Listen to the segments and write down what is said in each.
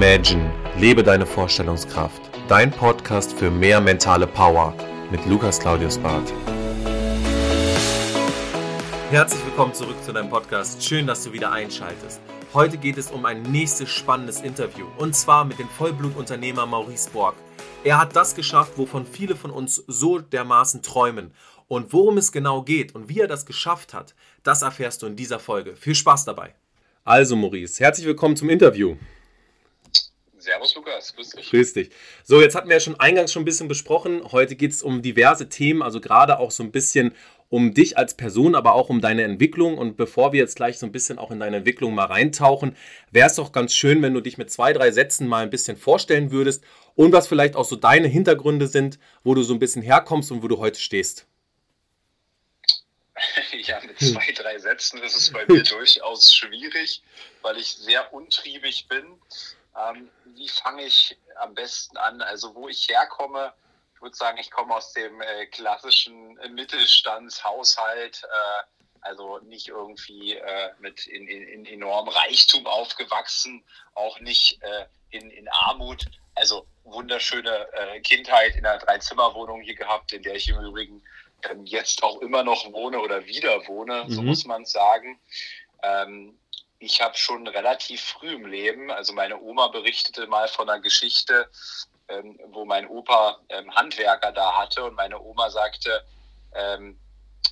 Imagine, lebe deine Vorstellungskraft. Dein Podcast für mehr mentale Power mit Lukas Claudius Barth. Herzlich willkommen zurück zu deinem Podcast. Schön, dass du wieder einschaltest. Heute geht es um ein nächstes spannendes Interview und zwar mit dem Vollblutunternehmer Maurice Borg. Er hat das geschafft, wovon viele von uns so dermaßen träumen. Und worum es genau geht und wie er das geschafft hat, das erfährst du in dieser Folge. Viel Spaß dabei. Also Maurice, herzlich willkommen zum Interview. Servus Lukas, grüß dich. Grüß dich. So, jetzt hatten wir ja schon eingangs schon ein bisschen besprochen. Heute geht es um diverse Themen, also gerade auch so ein bisschen um dich als Person, aber auch um deine Entwicklung. Und bevor wir jetzt gleich so ein bisschen auch in deine Entwicklung mal reintauchen, wäre es doch ganz schön, wenn du dich mit zwei, drei Sätzen mal ein bisschen vorstellen würdest und was vielleicht auch so deine Hintergründe sind, wo du so ein bisschen herkommst und wo du heute stehst. Ja, mit zwei, drei Sätzen ist es bei mir durchaus schwierig, weil ich sehr untriebig bin. Ähm, wie fange ich am besten an? Also wo ich herkomme, ich würde sagen, ich komme aus dem äh, klassischen Mittelstandshaushalt, äh, also nicht irgendwie äh, mit in, in, in enormem Reichtum aufgewachsen, auch nicht äh, in, in Armut. Also wunderschöne äh, Kindheit in einer Dreizimmerwohnung hier gehabt, in der ich im Übrigen jetzt auch immer noch wohne oder wieder wohne, mhm. so muss man sagen. Ähm, ich habe schon relativ früh im Leben, also meine Oma berichtete mal von einer Geschichte, ähm, wo mein Opa ähm, Handwerker da hatte und meine Oma sagte, ähm,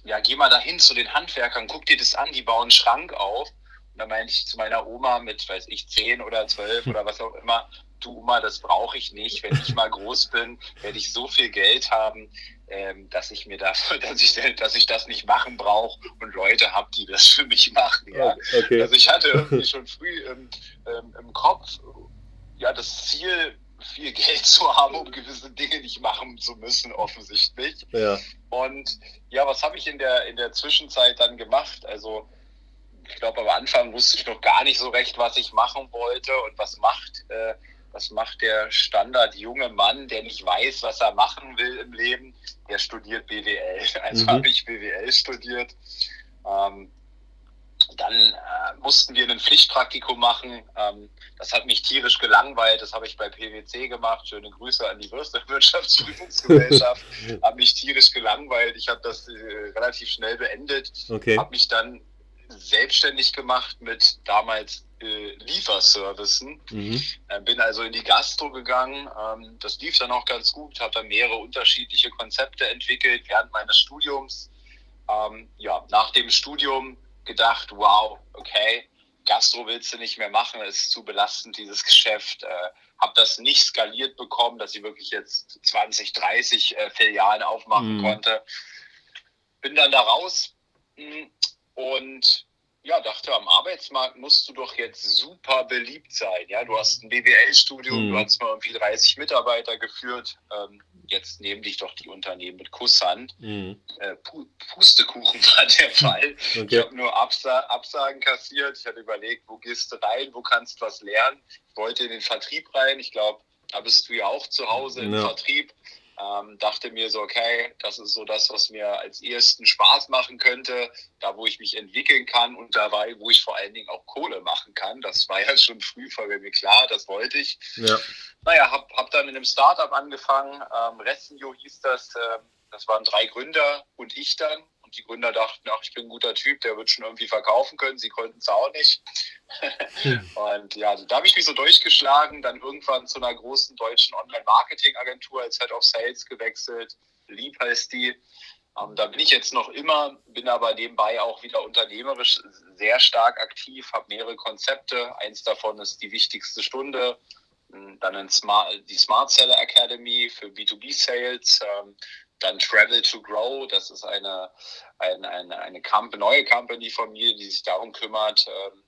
ja, geh mal dahin zu den Handwerkern, guck dir das an, die bauen einen Schrank auf. Und dann meinte ich zu meiner Oma mit, weiß ich, zehn oder zwölf oder was auch immer, du Oma, das brauche ich nicht. Wenn ich mal groß bin, werde ich so viel Geld haben, ähm, dass ich mir das, dass ich, dass ich das nicht machen brauche und Leute habe, die das für mich machen. Ja? Okay. Also ich hatte irgendwie schon früh ähm, ähm, im Kopf ja das Ziel, viel Geld zu haben, um gewisse Dinge nicht machen zu müssen, offensichtlich. Ja. Und ja, was habe ich in der in der Zwischenzeit dann gemacht? Also ich glaube, am Anfang wusste ich noch gar nicht so recht, was ich machen wollte und was macht äh, was macht der Standard junge Mann, der nicht weiß, was er machen will im Leben? Der studiert BWL. Also mhm. habe ich BWL studiert. Ähm, dann äh, mussten wir ein Pflichtpraktikum machen. Ähm, das hat mich tierisch gelangweilt. Das habe ich bei PwC gemacht. Schöne Grüße an die Wirtschaftsprüfungsgesellschaft. habe mich tierisch gelangweilt. Ich habe das äh, relativ schnell beendet. Okay. Habe mich dann selbstständig gemacht mit damals äh, Lieferservicen. Mhm. Äh, bin also in die Gastro gegangen. Ähm, das lief dann auch ganz gut, habe dann mehrere unterschiedliche Konzepte entwickelt während meines Studiums. Ähm, ja, nach dem Studium gedacht, wow, okay, Gastro willst du nicht mehr machen, ist zu belastend, dieses Geschäft. Äh, habe das nicht skaliert bekommen, dass ich wirklich jetzt 20, 30 äh, Filialen aufmachen mhm. konnte. Bin dann da raus mh, hm, und ja, dachte, am Arbeitsmarkt musst du doch jetzt super beliebt sein. Ja, du hast ein BWL-Studium, mhm. du hast mal irgendwie 30 Mitarbeiter geführt. Ähm, jetzt nehmen dich doch die Unternehmen mit Kusshand. Mhm. Äh, Pustekuchen war der Fall. Okay. Ich habe nur Absa Absagen kassiert. Ich hatte überlegt, wo gehst du rein, wo kannst du was lernen. Ich wollte in den Vertrieb rein. Ich glaube, da bist du ja auch zu Hause im ja. Vertrieb. Ähm, dachte mir so, okay, das ist so das, was mir als ersten Spaß machen könnte, da wo ich mich entwickeln kann und dabei, wo ich vor allen Dingen auch Kohle machen kann. Das war ja schon früh vor mir klar, das wollte ich. Ja. Naja, hab, hab dann in einem Startup angefangen, ähm, Restenio hieß das, äh, das waren drei Gründer und ich dann. Und die Gründer dachten, ach, ich bin ein guter Typ, der wird schon irgendwie verkaufen können. Sie konnten es auch nicht. Hm. und ja, da habe ich mich so durchgeschlagen, dann irgendwann zu einer großen deutschen Online-Marketing-Agentur als Head of Sales gewechselt. Lieb heißt die. Ähm, da bin ich jetzt noch immer, bin aber nebenbei auch wieder unternehmerisch sehr stark aktiv, habe mehrere Konzepte. Eins davon ist die wichtigste Stunde, hm, dann Smart, die Smart Seller Academy für B2B-Sales, ähm, dann Travel to Grow, das ist eine, eine, eine, eine Company, neue Company von mir, die sich darum kümmert, ähm,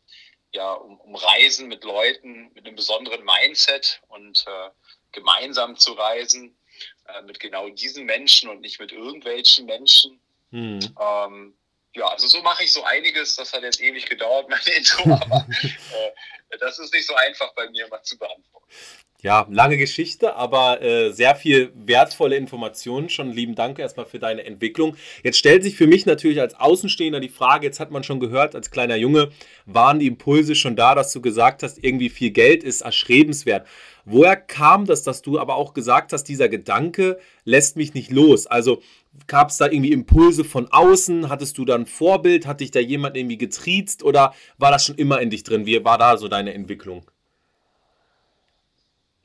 ja, um, um Reisen mit Leuten mit einem besonderen Mindset und äh, gemeinsam zu reisen äh, mit genau diesen Menschen und nicht mit irgendwelchen Menschen. Hm. Ähm, ja, also so mache ich so einiges. Das hat jetzt ewig gedauert, mein Intro, aber äh, das ist nicht so einfach bei mir mal zu beantworten. Ja, lange Geschichte, aber äh, sehr viel wertvolle Informationen. Schon lieben Dank erstmal für deine Entwicklung. Jetzt stellt sich für mich natürlich als Außenstehender die Frage, jetzt hat man schon gehört, als kleiner Junge waren die Impulse schon da, dass du gesagt hast, irgendwie viel Geld ist erstrebenswert. Woher kam das, dass du aber auch gesagt hast, dieser Gedanke lässt mich nicht los? Also gab es da irgendwie Impulse von außen? Hattest du da ein Vorbild? Hat dich da jemand irgendwie getriezt oder war das schon immer in dich drin? Wie war da so deine Entwicklung?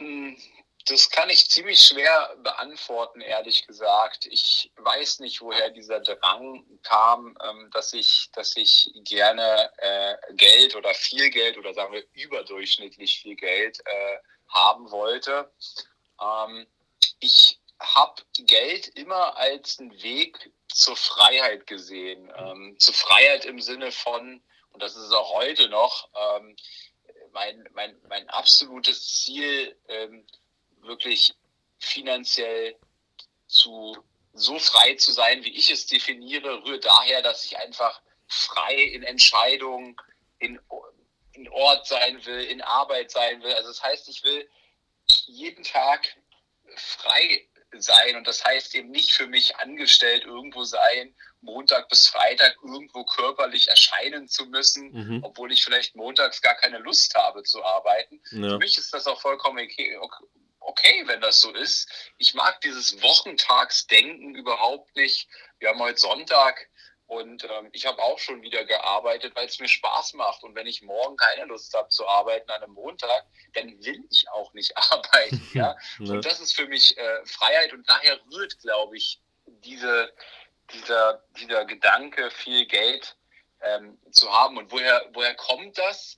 Hm, das kann ich ziemlich schwer beantworten, ehrlich gesagt. Ich weiß nicht, woher dieser Drang kam, ähm, dass ich, dass ich gerne äh, Geld oder viel Geld oder sagen wir überdurchschnittlich viel Geld äh, haben wollte. Ähm, ich habe Geld immer als einen Weg zur Freiheit gesehen. Ähm, zur Freiheit im Sinne von, und das ist auch heute noch, mein, mein, mein absolutes Ziel, ähm, wirklich finanziell zu so frei zu sein, wie ich es definiere, rührt daher, dass ich einfach frei in Entscheidungen, in, in Ort sein will, in Arbeit sein will. Also das heißt, ich will jeden Tag frei sein und das heißt eben nicht für mich angestellt irgendwo sein, Montag bis Freitag irgendwo körperlich erscheinen zu müssen, mhm. obwohl ich vielleicht montags gar keine Lust habe zu arbeiten. Ja. Für mich ist das auch vollkommen okay, okay, wenn das so ist. Ich mag dieses Wochentagsdenken überhaupt nicht. Wir haben heute Sonntag und ähm, ich habe auch schon wieder gearbeitet, weil es mir Spaß macht. Und wenn ich morgen keine Lust habe zu arbeiten an einem Montag, dann will ich auch nicht arbeiten. ja? Und das ist für mich äh, Freiheit und daher rührt, glaube ich, diese, dieser, dieser Gedanke, viel Geld ähm, zu haben. Und woher, woher kommt das?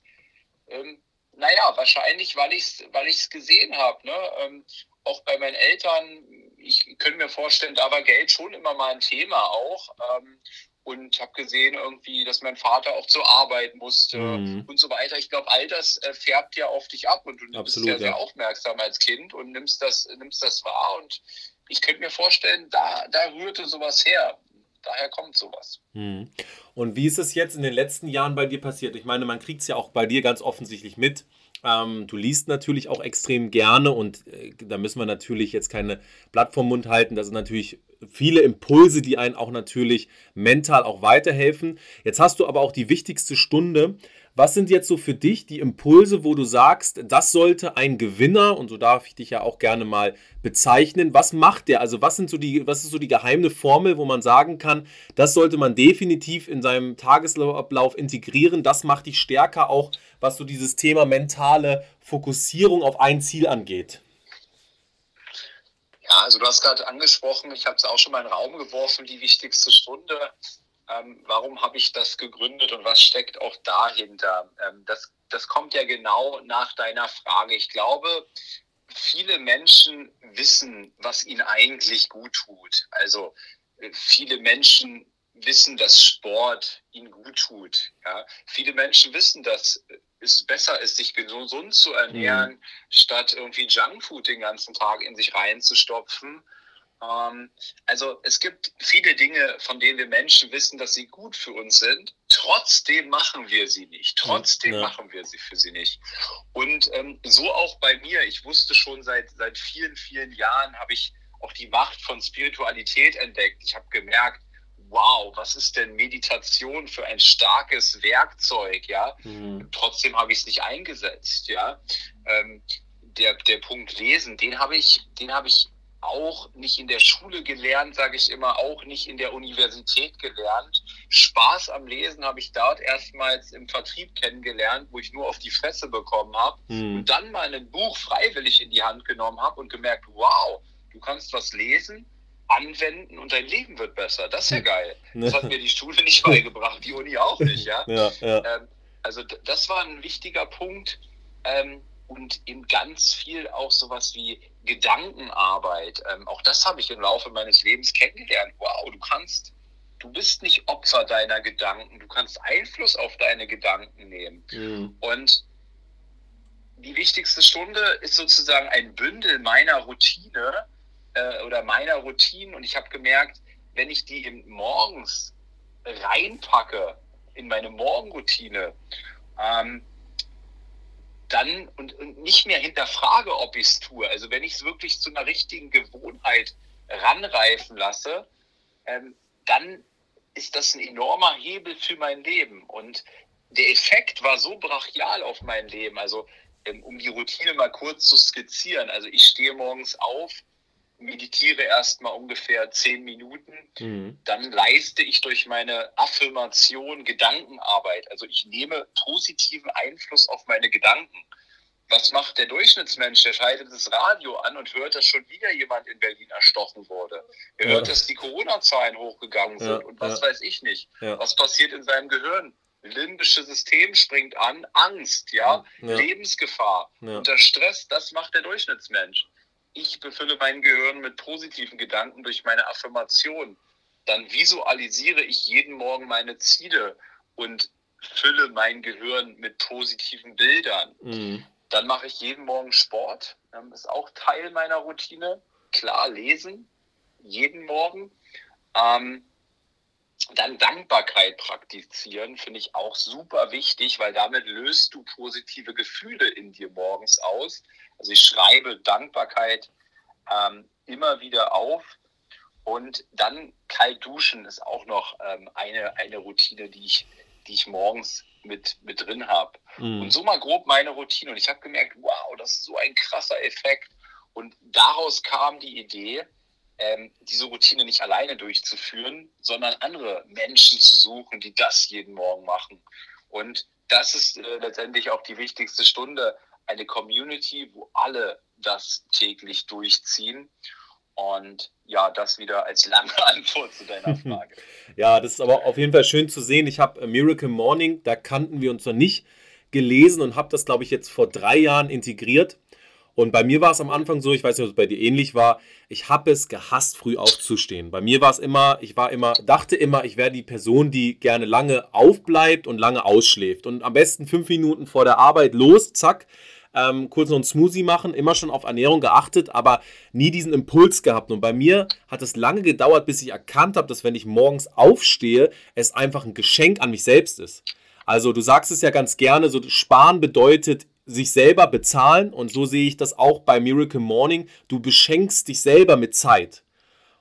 Ähm, naja, wahrscheinlich, weil ich es weil ich's gesehen habe. Ne? Ähm, auch bei meinen Eltern, ich könnte mir vorstellen, da war Geld schon immer mal ein Thema auch. Ähm, und habe gesehen irgendwie, dass mein Vater auch zur Arbeit musste mhm. und so weiter. Ich glaube, all das äh, färbt ja auf dich ab und du Absolut, bist ja, ja sehr aufmerksam als Kind und nimmst das, nimmst das wahr. Und ich könnte mir vorstellen, da, da rührte sowas her. Daher kommt sowas. Mhm. Und wie ist es jetzt in den letzten Jahren bei dir passiert? Ich meine, man kriegt es ja auch bei dir ganz offensichtlich mit. Ähm, du liest natürlich auch extrem gerne und äh, da müssen wir natürlich jetzt keine Blatt vom Mund halten. Das ist natürlich viele Impulse, die einen auch natürlich mental auch weiterhelfen. Jetzt hast du aber auch die wichtigste Stunde. Was sind jetzt so für dich die Impulse, wo du sagst, das sollte ein Gewinner, und so darf ich dich ja auch gerne mal bezeichnen, was macht der? Also was sind so die, was ist so die geheime Formel, wo man sagen kann, das sollte man definitiv in seinem Tagesablauf integrieren, das macht dich stärker auch, was so dieses Thema mentale Fokussierung auf ein Ziel angeht. Ja, also du hast gerade angesprochen, ich habe es auch schon mal in den Raum geworfen, die wichtigste Stunde. Ähm, warum habe ich das gegründet und was steckt auch dahinter? Ähm, das, das kommt ja genau nach deiner Frage. Ich glaube, viele Menschen wissen, was ihnen eigentlich gut tut. Also äh, viele Menschen wissen, dass Sport ihnen gut tut. Ja? Viele Menschen wissen, dass es besser ist, sich gesund zu ernähren, mhm. statt irgendwie Junkfood den ganzen Tag in sich reinzustopfen. Ähm, also es gibt viele Dinge, von denen wir Menschen wissen, dass sie gut für uns sind. Trotzdem machen wir sie nicht. Trotzdem ja. machen wir sie für sie nicht. Und ähm, so auch bei mir. Ich wusste schon seit, seit vielen, vielen Jahren, habe ich auch die Macht von Spiritualität entdeckt. Ich habe gemerkt, wow, was ist denn Meditation für ein starkes Werkzeug, ja? Mhm. Trotzdem habe ich es nicht eingesetzt, ja. Ähm, der, der Punkt Lesen, den habe ich, den habe ich auch nicht in der Schule gelernt, sage ich immer, auch nicht in der Universität gelernt. Spaß am Lesen habe ich dort erstmals im Vertrieb kennengelernt, wo ich nur auf die Fresse bekommen habe mhm. und dann mal ein Buch freiwillig in die Hand genommen habe und gemerkt, wow, du kannst was lesen, anwenden und dein Leben wird besser. Das ist ja hm. geil. Das hat mir die Schule nicht beigebracht, die Uni auch nicht, ja. ja, ja. Ähm, also das war ein wichtiger Punkt ähm, und eben ganz viel auch sowas wie Gedankenarbeit. Ähm, auch das habe ich im Laufe meines Lebens kennengelernt. Wow, du kannst, du bist nicht Opfer deiner Gedanken, du kannst Einfluss auf deine Gedanken nehmen. Mhm. Und die wichtigste Stunde ist sozusagen ein Bündel meiner Routine, äh, oder meiner Routinen und ich habe gemerkt, wenn ich die im morgens reinpacke in meine Morgenroutine, ähm, dann und, und nicht mehr hinterfrage, ob ich es tue. Also wenn ich es wirklich zu einer richtigen Gewohnheit ranreifen lasse, ähm, dann ist das ein enormer Hebel für mein Leben. Und der Effekt war so brachial auf mein Leben. Also ähm, um die Routine mal kurz zu skizzieren. Also ich stehe morgens auf, meditiere erstmal ungefähr zehn Minuten, mhm. dann leiste ich durch meine Affirmation Gedankenarbeit. Also ich nehme positiven Einfluss auf meine Gedanken. Was macht der Durchschnittsmensch? Der schaltet das Radio an und hört, dass schon wieder jemand in Berlin erstochen wurde. Er ja. hört, dass die Corona-Zahlen hochgegangen sind ja, und was ja. weiß ich nicht. Was passiert in seinem Gehirn? limbische System springt an, Angst, ja, Lebensgefahr, unter Stress, das macht der Durchschnittsmensch ich befülle mein Gehirn mit positiven Gedanken durch meine Affirmation. Dann visualisiere ich jeden Morgen meine Ziele und fülle mein Gehirn mit positiven Bildern. Mhm. Dann mache ich jeden Morgen Sport. Das ist auch Teil meiner Routine. Klar lesen, jeden Morgen. Ähm, dann Dankbarkeit praktizieren, finde ich auch super wichtig, weil damit löst du positive Gefühle in dir morgens aus. Also ich schreibe Dankbarkeit ähm, immer wieder auf. Und dann kalt duschen ist auch noch ähm, eine, eine Routine, die ich, die ich morgens mit, mit drin habe. Mhm. Und so mal grob meine Routine. Und ich habe gemerkt, wow, das ist so ein krasser Effekt. Und daraus kam die Idee, ähm, diese Routine nicht alleine durchzuführen, sondern andere Menschen zu suchen, die das jeden Morgen machen. Und das ist äh, letztendlich auch die wichtigste Stunde, eine Community, wo alle das täglich durchziehen. Und ja, das wieder als lange Antwort zu deiner Frage. ja, das ist aber auf jeden Fall schön zu sehen. Ich habe Miracle Morning, da kannten wir uns noch nicht, gelesen und habe das, glaube ich, jetzt vor drei Jahren integriert. Und bei mir war es am Anfang so, ich weiß nicht, ob es bei dir ähnlich war, ich habe es gehasst, früh aufzustehen. Bei mir war es immer, ich war immer, dachte immer, ich wäre die Person, die gerne lange aufbleibt und lange ausschläft. Und am besten fünf Minuten vor der Arbeit los, zack, ähm, kurz noch einen Smoothie machen, immer schon auf Ernährung geachtet, aber nie diesen Impuls gehabt. Und bei mir hat es lange gedauert, bis ich erkannt habe, dass wenn ich morgens aufstehe, es einfach ein Geschenk an mich selbst ist. Also du sagst es ja ganz gerne, so sparen bedeutet sich selber bezahlen und so sehe ich das auch bei Miracle Morning. Du beschenkst dich selber mit Zeit.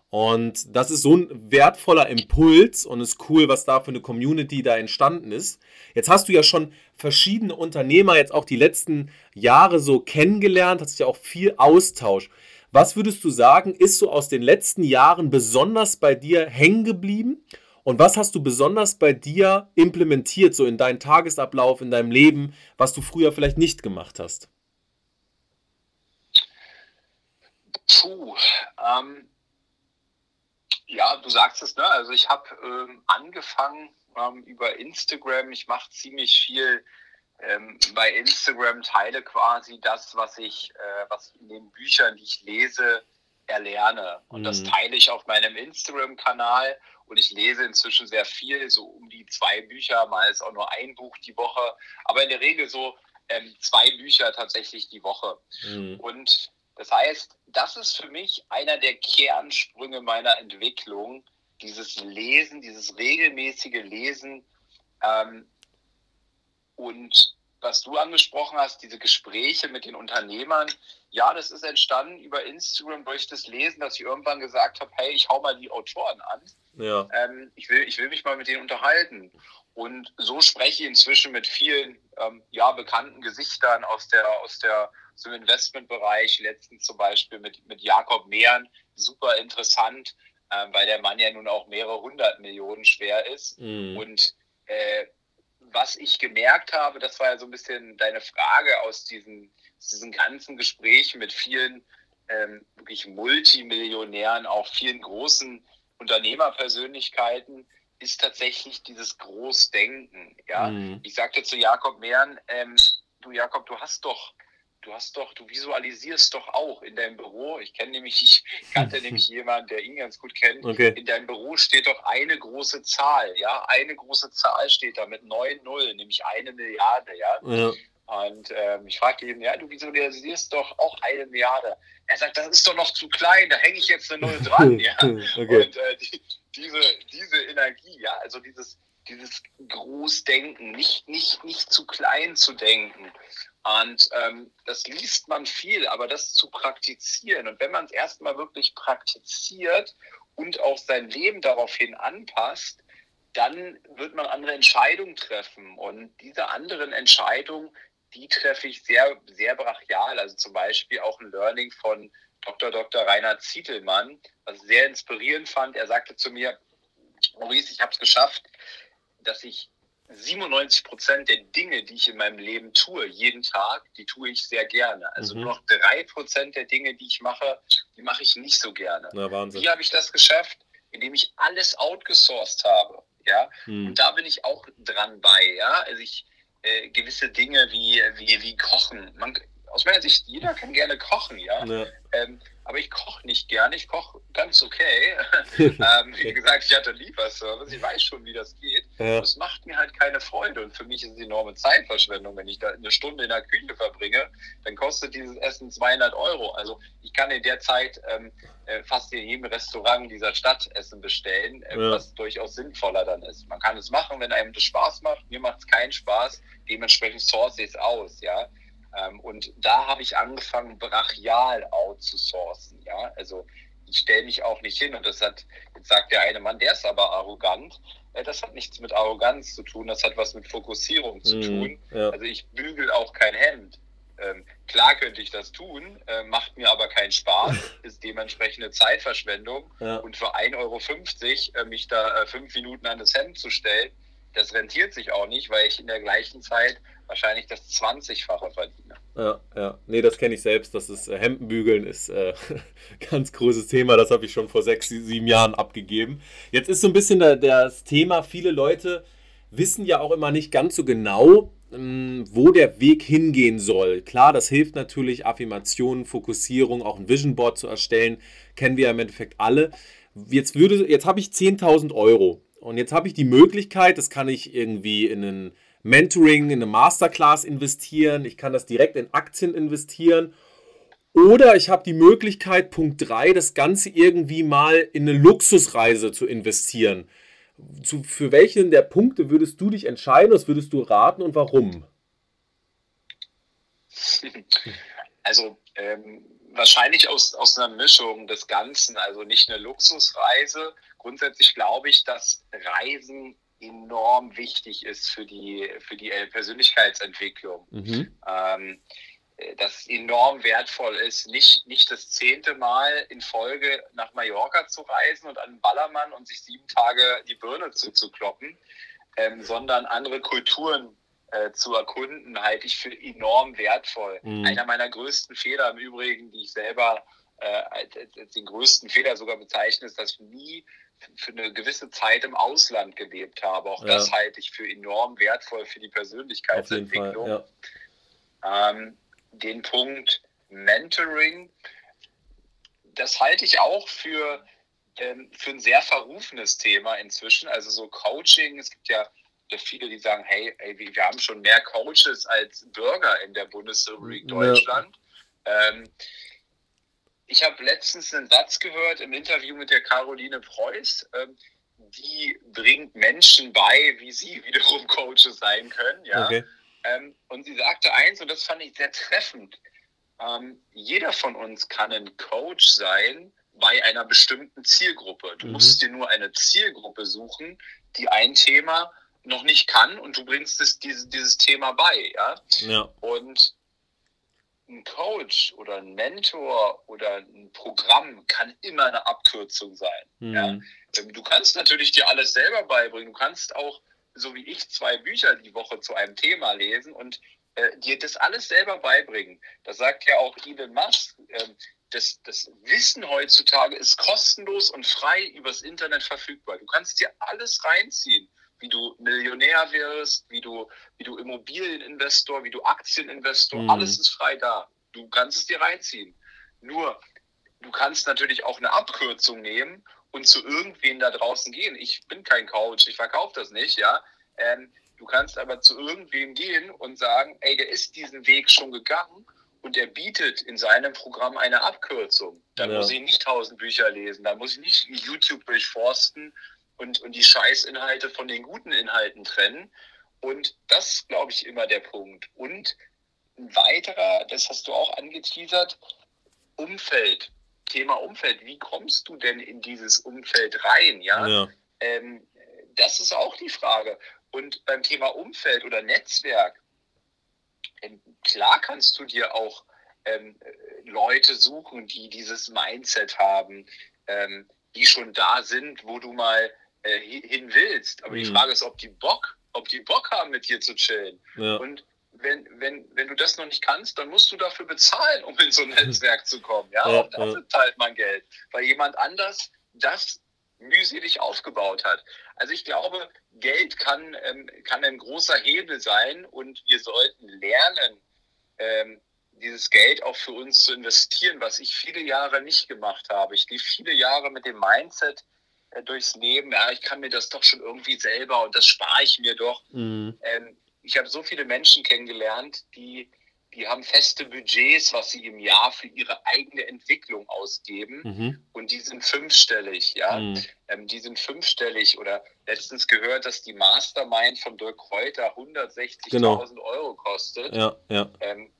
Und das ist so ein wertvoller Impuls und ist cool, was da für eine Community da entstanden ist. Jetzt hast du ja schon verschiedene Unternehmer jetzt auch die letzten Jahre so kennengelernt, hast ja auch viel Austausch. Was würdest du sagen, ist so aus den letzten Jahren besonders bei dir hängen geblieben? Und was hast du besonders bei dir implementiert, so in deinen Tagesablauf, in deinem Leben, was du früher vielleicht nicht gemacht hast? Puh, ähm, ja, du sagst es, ne? Also ich habe ähm, angefangen ähm, über Instagram. Ich mache ziemlich viel ähm, bei Instagram, teile quasi das, was ich, äh, was in den Büchern, die ich lese, erlerne. Und mhm. das teile ich auf meinem Instagram-Kanal. Und ich lese inzwischen sehr viel, so um die zwei Bücher, mal ist auch nur ein Buch die Woche, aber in der Regel so ähm, zwei Bücher tatsächlich die Woche. Mhm. Und das heißt, das ist für mich einer der Kernsprünge meiner Entwicklung, dieses Lesen, dieses regelmäßige Lesen. Ähm, und was du angesprochen hast, diese Gespräche mit den Unternehmern, ja, das ist entstanden über Instagram durch das Lesen, dass ich irgendwann gesagt habe, hey, ich hau mal die Autoren an. Ja. Ähm, ich, will, ich will mich mal mit denen unterhalten. Und so spreche ich inzwischen mit vielen ähm, ja, bekannten Gesichtern aus der, aus der so Investmentbereich, letztens zum Beispiel mit, mit Jakob Mehren, super interessant, äh, weil der Mann ja nun auch mehrere hundert Millionen schwer ist. Mhm. Und äh, was ich gemerkt habe, das war ja so ein bisschen deine Frage aus diesen, aus diesen ganzen Gesprächen mit vielen ähm, wirklich Multimillionären, auch vielen großen Unternehmerpersönlichkeiten, ist tatsächlich dieses Großdenken. Ja? Mhm. Ich sagte zu Jakob Mehren, ähm, du Jakob, du hast doch du hast doch, du visualisierst doch auch in deinem Büro. Ich kenne nämlich, ich kannte nämlich jemanden, der ihn ganz gut kennt. Okay. In deinem Büro steht doch eine große Zahl, ja, eine große Zahl steht da mit neun Nullen, nämlich eine Milliarde, ja. ja. Und ähm, ich fragte ihn, ja, du visualisierst doch auch eine Milliarde. Er sagt, das ist doch noch zu klein, da hänge ich jetzt eine Null dran, ja. okay. Und äh, die, diese, diese Energie, ja, also dieses, dieses Großdenken, nicht, nicht, nicht zu klein zu denken. Und ähm, das liest man viel, aber das zu praktizieren und wenn man es erstmal wirklich praktiziert und auch sein Leben daraufhin anpasst, dann wird man andere Entscheidungen treffen. Und diese anderen Entscheidungen, die treffe ich sehr, sehr brachial. Also zum Beispiel auch ein Learning von Dr. Dr. Reinhard Zietelmann, was ich sehr inspirierend fand. Er sagte zu mir, Maurice, ich habe es geschafft, dass ich 97 Prozent der Dinge, die ich in meinem Leben tue, jeden Tag, die tue ich sehr gerne. Also mhm. nur noch drei Prozent der Dinge, die ich mache, die mache ich nicht so gerne. Na, Wahnsinn. Wie habe ich das geschafft? Indem ich alles outgesourced habe. Ja, mhm. und da bin ich auch dran bei. Ja, also ich äh, gewisse Dinge wie, wie, wie Kochen. Man, aus meiner Sicht, jeder kann gerne kochen, ja. ja. Ähm, aber ich koche nicht gerne, ich koche ganz okay. ähm, wie gesagt, ich hatte Lieferservice, ich weiß schon, wie das geht. Ja. Das macht mir halt keine Freude und für mich ist es enorme Zeitverschwendung. Wenn ich da eine Stunde in der Küche verbringe, dann kostet dieses Essen 200 Euro. Also ich kann in der Zeit ähm, äh, fast in jedem Restaurant dieser Stadt Essen bestellen, äh, ja. was durchaus sinnvoller dann ist. Man kann es machen, wenn einem das Spaß macht. Mir macht es keinen Spaß. Dementsprechend source ich es aus, ja. Ähm, und da habe ich angefangen, brachial outzusourcen. Ja? Also ich stelle mich auch nicht hin und das hat, jetzt sagt der eine Mann, der ist aber arrogant. Äh, das hat nichts mit Arroganz zu tun, das hat was mit Fokussierung zu mhm, tun. Ja. Also ich bügel auch kein Hemd. Ähm, klar könnte ich das tun, äh, macht mir aber keinen Spaß, ist dementsprechende Zeitverschwendung. Ja. Und für 1,50 Euro äh, mich da äh, fünf Minuten an das Hemd zu stellen, das rentiert sich auch nicht, weil ich in der gleichen Zeit wahrscheinlich das 20-fache verdiene. Ja, ja. Nee, das kenne ich selbst. Das ist äh, Hemdenbügeln ist äh, ganz großes Thema. Das habe ich schon vor sechs, sieben Jahren abgegeben. Jetzt ist so ein bisschen der, das Thema, viele Leute wissen ja auch immer nicht ganz so genau, ähm, wo der Weg hingehen soll. Klar, das hilft natürlich, Affirmationen, Fokussierung, auch ein Vision Board zu erstellen, kennen wir im Endeffekt alle. Jetzt, jetzt habe ich 10.000 Euro und jetzt habe ich die Möglichkeit, das kann ich irgendwie in ein Mentoring, in eine Masterclass investieren. Ich kann das direkt in Aktien investieren. Oder ich habe die Möglichkeit, Punkt 3, das Ganze irgendwie mal in eine Luxusreise zu investieren. Zu, für welchen der Punkte würdest du dich entscheiden? Was würdest du raten und warum? Also ähm, wahrscheinlich aus, aus einer Mischung des Ganzen. Also nicht eine Luxusreise, grundsätzlich glaube ich, dass Reisen enorm wichtig ist für die, für die Persönlichkeitsentwicklung. Mhm. Ähm, äh, das enorm wertvoll ist, nicht, nicht das zehnte Mal in Folge nach Mallorca zu reisen und an den Ballermann und sich sieben Tage die Birne zuzukloppen, ähm, sondern andere Kulturen äh, zu erkunden, halte ich für enorm wertvoll. Mhm. Einer meiner größten Fehler im Übrigen, die ich selber äh, als, als, den größten Fehler sogar bezeichne, ist, dass ich nie für eine gewisse Zeit im Ausland gelebt habe. Auch ja. das halte ich für enorm wertvoll für die Persönlichkeitsentwicklung. Fall, ja. ähm, den Punkt Mentoring, das halte ich auch für, ähm, für ein sehr verrufenes Thema inzwischen. Also so Coaching, es gibt ja viele, die sagen, hey, ey, wir haben schon mehr Coaches als Bürger in der Bundesrepublik Deutschland. Ja. Ähm, ich habe letztens einen Satz gehört im Interview mit der Caroline Preuß. Ähm, die bringt Menschen bei, wie sie wiederum Coaches sein können. Ja? Okay. Ähm, und sie sagte eins, und das fand ich sehr treffend. Ähm, jeder von uns kann ein Coach sein bei einer bestimmten Zielgruppe. Du mhm. musst dir nur eine Zielgruppe suchen, die ein Thema noch nicht kann und du bringst es, dieses, dieses Thema bei. Ja? ja. Und ein Coach oder ein Mentor oder ein Programm kann immer eine Abkürzung sein. Mhm. Ja? Ähm, du kannst natürlich dir alles selber beibringen. Du kannst auch, so wie ich, zwei Bücher die Woche zu einem Thema lesen und äh, dir das alles selber beibringen. Das sagt ja auch Elon Musk. Äh, das, das Wissen heutzutage ist kostenlos und frei übers Internet verfügbar. Du kannst dir alles reinziehen wie du Millionär wirst, wie du, wie du Immobilieninvestor, wie du Aktieninvestor, mhm. alles ist frei da. Du kannst es dir reinziehen. Nur, du kannst natürlich auch eine Abkürzung nehmen und zu irgendwen da draußen gehen. Ich bin kein Coach, ich verkaufe das nicht, ja. Ähm, du kannst aber zu irgendwem gehen und sagen, ey, der ist diesen Weg schon gegangen und er bietet in seinem Programm eine Abkürzung. Da ja. muss ich nicht tausend Bücher lesen, da muss ich nicht YouTube durchforsten und, und die Scheißinhalte von den guten Inhalten trennen. Und das ist, glaube ich, immer der Punkt. Und ein weiterer, das hast du auch angeteasert, Umfeld. Thema Umfeld. Wie kommst du denn in dieses Umfeld rein? Ja. ja. Ähm, das ist auch die Frage. Und beim Thema Umfeld oder Netzwerk, ähm, klar kannst du dir auch ähm, Leute suchen, die dieses Mindset haben, ähm, die schon da sind, wo du mal äh, hin willst. Aber mhm. die Frage ist, ob die Bock, ob die Bock haben, mit dir zu chillen. Ja. Und wenn, wenn, wenn du das noch nicht kannst, dann musst du dafür bezahlen, um in so ein Netzwerk zu kommen. Ja, ja auch dafür ja. zahlt man Geld, weil jemand anders das mühselig aufgebaut hat. Also ich glaube, Geld kann, ähm, kann ein großer Hebel sein und wir sollten lernen, ähm, dieses Geld auch für uns zu investieren, was ich viele Jahre nicht gemacht habe. Ich lief viele Jahre mit dem Mindset äh, durchs Leben, ja, ich kann mir das doch schon irgendwie selber und das spare ich mir doch. Mhm. Ähm, ich habe so viele Menschen kennengelernt, die, die haben feste Budgets, was sie im Jahr für ihre eigene Entwicklung ausgeben. Mhm. Und die sind fünfstellig, ja. Mhm. Ähm, die sind fünfstellig. Oder letztens gehört, dass die Mastermind von Dirk Kräuter 160.000 genau. Euro kostet. Ja, ja. Ähm,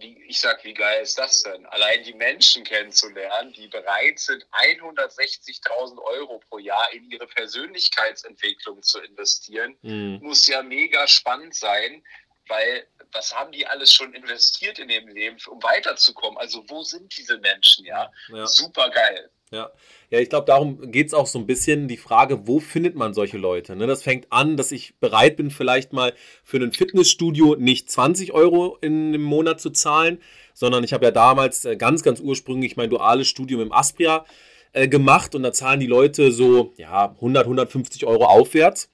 wie, ich sag, wie geil ist das denn? Allein die Menschen kennenzulernen, die bereit sind, 160.000 Euro pro Jahr in ihre Persönlichkeitsentwicklung zu investieren, mhm. muss ja mega spannend sein, weil was haben die alles schon investiert in ihrem Leben, um weiterzukommen? Also wo sind diese Menschen? Ja, ja. super geil. Ja, ja ich glaube, darum geht es auch so ein bisschen die Frage, wo findet man solche Leute? Ne? Das fängt an, dass ich bereit bin, vielleicht mal für ein Fitnessstudio nicht 20 Euro in, im Monat zu zahlen, sondern ich habe ja damals äh, ganz, ganz ursprünglich mein duales Studium im Aspria äh, gemacht und da zahlen die Leute so ja, 100, 150 Euro aufwärts.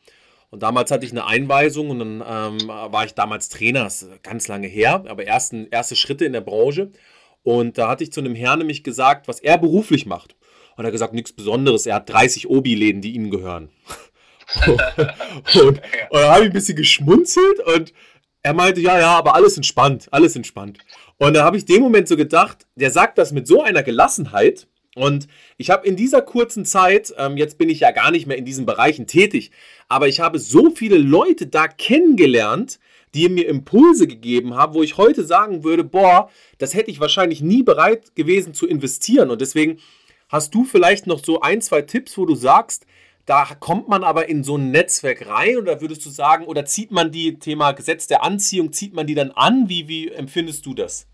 Und damals hatte ich eine Einweisung und dann ähm, war ich damals Trainer, das ist ganz lange her, aber ersten, erste Schritte in der Branche. Und da hatte ich zu einem Herrn nämlich gesagt, was er beruflich macht. Und er hat gesagt, nichts Besonderes. Er hat 30 Obi-Läden, die ihm gehören. und, und da habe ich ein bisschen geschmunzelt und er meinte, ja, ja, aber alles entspannt, alles entspannt. Und da habe ich dem Moment so gedacht, der sagt das mit so einer Gelassenheit. Und ich habe in dieser kurzen Zeit, ähm, jetzt bin ich ja gar nicht mehr in diesen Bereichen tätig, aber ich habe so viele Leute da kennengelernt, die mir Impulse gegeben haben, wo ich heute sagen würde, boah, das hätte ich wahrscheinlich nie bereit gewesen zu investieren. Und deswegen Hast du vielleicht noch so ein, zwei Tipps, wo du sagst, da kommt man aber in so ein Netzwerk rein oder würdest du sagen, oder zieht man die Thema Gesetz der Anziehung, zieht man die dann an? Wie, wie empfindest du das?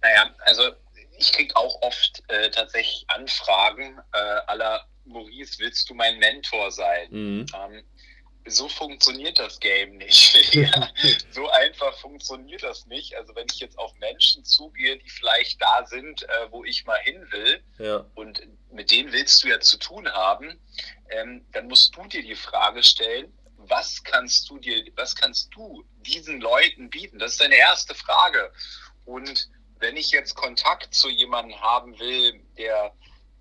Naja, also ich kriege auch oft äh, tatsächlich Anfragen äh, aller Maurice, willst du mein Mentor sein? Mhm. Ähm, so funktioniert das Game nicht. ja, so einfach funktioniert das nicht. Also wenn ich jetzt auf Menschen zugehe, die vielleicht da sind, äh, wo ich mal hin will, ja. und mit denen willst du ja zu tun haben, ähm, dann musst du dir die Frage stellen, was kannst du dir, was kannst du diesen Leuten bieten? Das ist deine erste Frage. Und wenn ich jetzt Kontakt zu jemandem haben will, der,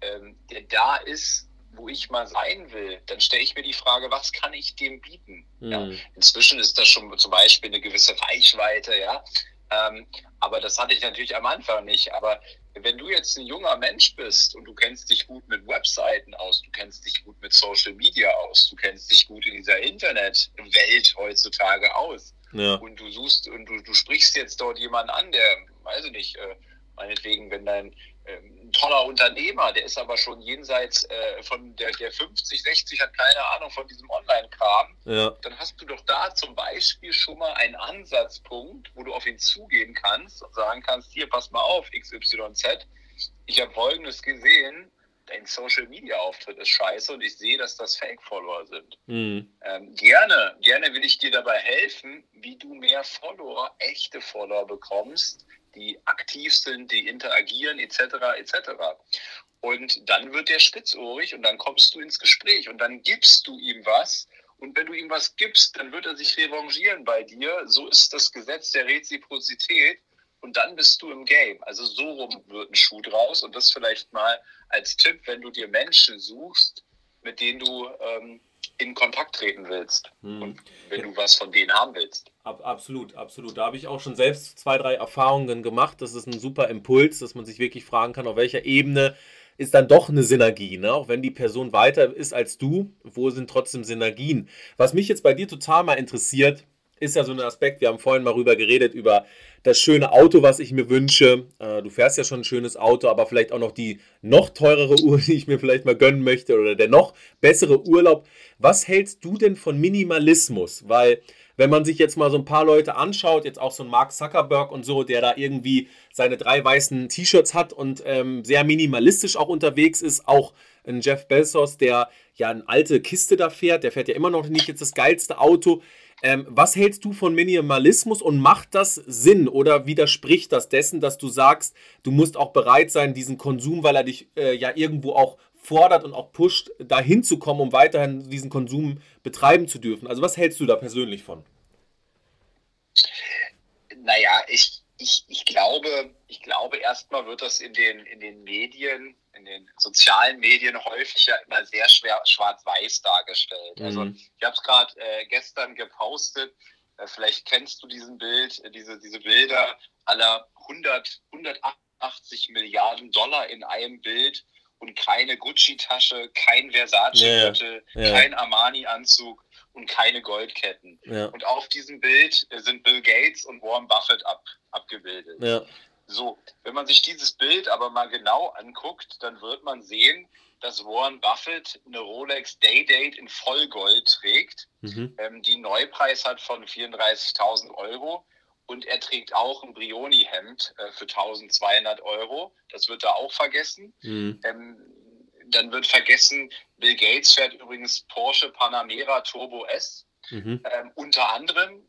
ähm, der da ist, wo ich mal sein will, dann stelle ich mir die Frage, was kann ich dem bieten? Mhm. Ja, inzwischen ist das schon zum Beispiel eine gewisse Reichweite, ja. Ähm, aber das hatte ich natürlich am Anfang nicht. Aber wenn du jetzt ein junger Mensch bist und du kennst dich gut mit Webseiten aus, du kennst dich gut mit Social Media aus, du kennst dich gut in dieser Internetwelt heutzutage aus ja. und du suchst und du, du sprichst jetzt dort jemanden an, der, weiß ich nicht, äh, meinetwegen, wenn dein ein toller Unternehmer, der ist aber schon jenseits äh, von der, der 50, 60, hat keine Ahnung von diesem Online-Kram, ja. dann hast du doch da zum Beispiel schon mal einen Ansatzpunkt, wo du auf ihn zugehen kannst und sagen kannst, hier, pass mal auf, XYZ, ich habe Folgendes gesehen, dein Social-Media-Auftritt ist scheiße und ich sehe, dass das Fake-Follower sind. Mhm. Ähm, gerne, gerne will ich dir dabei helfen, wie du mehr Follower, echte Follower bekommst, die aktiv sind, die interagieren etc. etc. Und dann wird der spitzohrig und dann kommst du ins Gespräch und dann gibst du ihm was. Und wenn du ihm was gibst, dann wird er sich revanchieren bei dir. So ist das Gesetz der Reziprozität. Und dann bist du im Game. Also so rum wird ein Schuh draus. Und das vielleicht mal als Tipp, wenn du dir Menschen suchst, mit denen du ähm, in Kontakt treten willst hm. und wenn du was von denen haben willst. Ab, absolut, absolut. Da habe ich auch schon selbst zwei, drei Erfahrungen gemacht. Das ist ein super Impuls, dass man sich wirklich fragen kann, auf welcher Ebene ist dann doch eine Synergie. Ne? Auch wenn die Person weiter ist als du, wo sind trotzdem Synergien? Was mich jetzt bei dir total mal interessiert, ist ja so ein Aspekt. Wir haben vorhin mal rüber geredet, über das schöne Auto, was ich mir wünsche. Äh, du fährst ja schon ein schönes Auto, aber vielleicht auch noch die noch teurere Uhr, die ich mir vielleicht mal gönnen möchte oder der noch bessere Urlaub. Was hältst du denn von Minimalismus? Weil wenn man sich jetzt mal so ein paar Leute anschaut, jetzt auch so ein Mark Zuckerberg und so, der da irgendwie seine drei weißen T-Shirts hat und ähm, sehr minimalistisch auch unterwegs ist, auch ein Jeff Bezos, der ja eine alte Kiste da fährt, der fährt ja immer noch nicht jetzt das geilste Auto. Ähm, was hältst du von Minimalismus und macht das Sinn oder widerspricht das dessen, dass du sagst, du musst auch bereit sein, diesen Konsum, weil er dich äh, ja irgendwo auch fordert und auch pusht, dahin zu kommen, um weiterhin diesen Konsum betreiben zu dürfen. Also was hältst du da persönlich von? Naja, ich, ich, ich glaube, ich glaube, erstmal wird das in den, in den Medien, in den sozialen Medien häufig ja immer sehr schwer schwarz-weiß dargestellt. Mhm. Also ich habe es gerade äh, gestern gepostet, äh, vielleicht kennst du diesen Bild, äh, diese, diese Bilder aller 100, 180 Milliarden Dollar in einem Bild und keine Gucci-Tasche, kein Versace-Gürtel, ja, ja. kein Armani-Anzug und keine Goldketten. Ja. Und auf diesem Bild sind Bill Gates und Warren Buffett ab, abgebildet. So, wenn man sich dieses Bild aber mal genau anguckt, dann wird man sehen, dass Warren Buffett eine Rolex Day-Date in Vollgold trägt, mhm. ähm, die einen Neupreis hat von 34.000 Euro und er trägt auch ein Brioni-Hemd äh, für 1200 Euro. Das wird da auch vergessen. Mhm. Ähm, dann wird vergessen, Bill Gates fährt übrigens Porsche Panamera Turbo S. Mhm. Ähm, unter anderem,